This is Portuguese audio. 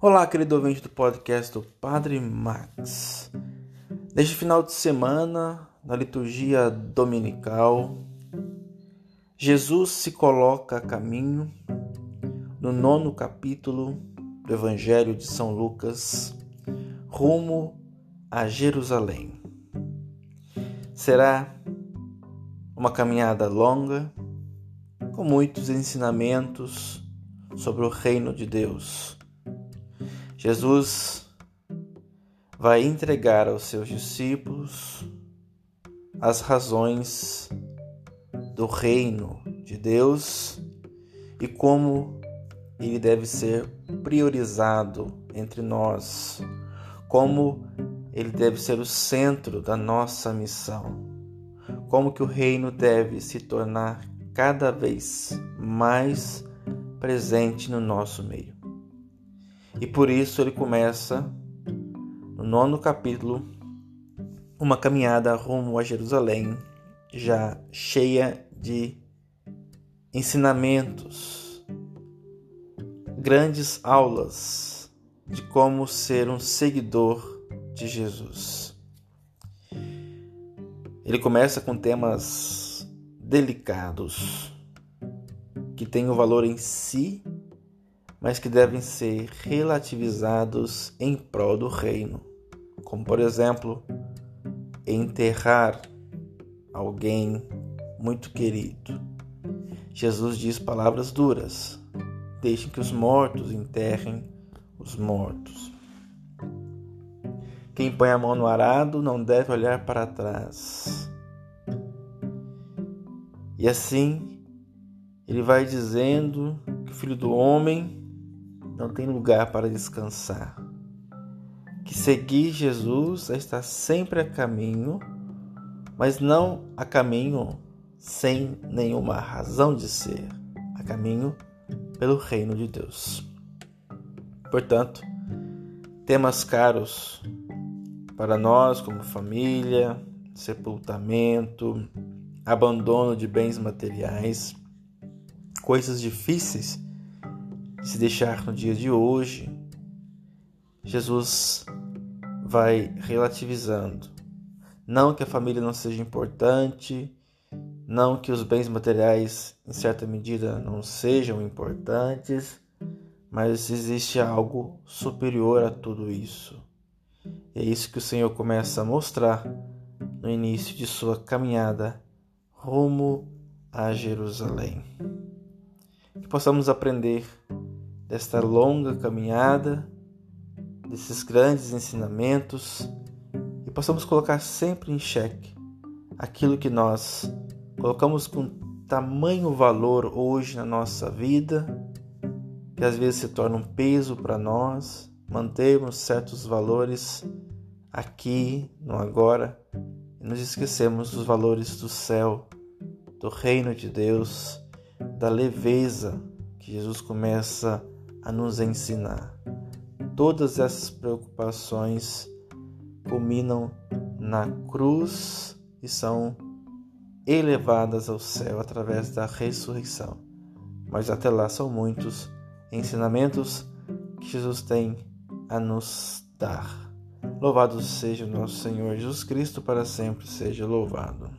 Olá, querido ouvinte do podcast do Padre Max. Neste final de semana, na liturgia dominical, Jesus se coloca a caminho no nono capítulo do Evangelho de São Lucas, rumo a Jerusalém. Será uma caminhada longa, com muitos ensinamentos sobre o reino de Deus Jesus vai entregar aos seus discípulos as razões do reino de Deus e como ele deve ser priorizado entre nós, como ele deve ser o centro da nossa missão, como que o reino deve se tornar cada vez mais presente no nosso meio. E por isso ele começa, no nono capítulo, uma caminhada rumo a Jerusalém, já cheia de ensinamentos, grandes aulas de como ser um seguidor de Jesus. Ele começa com temas delicados que têm o valor em si mas que devem ser relativizados em prol do reino, como por exemplo, enterrar alguém muito querido. Jesus diz palavras duras: deixem que os mortos enterrem os mortos. Quem põe a mão no arado não deve olhar para trás. E assim, ele vai dizendo que o filho do homem não tem lugar para descansar. Que seguir Jesus é estar sempre a caminho, mas não a caminho sem nenhuma razão de ser, a caminho pelo reino de Deus. Portanto, temas caros para nós como família, sepultamento, abandono de bens materiais, coisas difíceis se deixar no dia de hoje, Jesus vai relativizando. Não que a família não seja importante, não que os bens materiais, em certa medida, não sejam importantes, mas existe algo superior a tudo isso. E é isso que o Senhor começa a mostrar no início de sua caminhada rumo a Jerusalém. Que possamos aprender desta longa caminhada, desses grandes ensinamentos e possamos colocar sempre em xeque aquilo que nós colocamos com tamanho valor hoje na nossa vida, que às vezes se torna um peso para nós, mantermos certos valores aqui, no agora, e nos esquecemos dos valores do céu, do reino de Deus, da leveza que Jesus começa a a nos ensinar. Todas essas preocupações culminam na cruz e são elevadas ao céu através da ressurreição. Mas até lá são muitos ensinamentos que Jesus tem a nos dar. Louvado seja o nosso Senhor Jesus Cristo, para sempre seja louvado.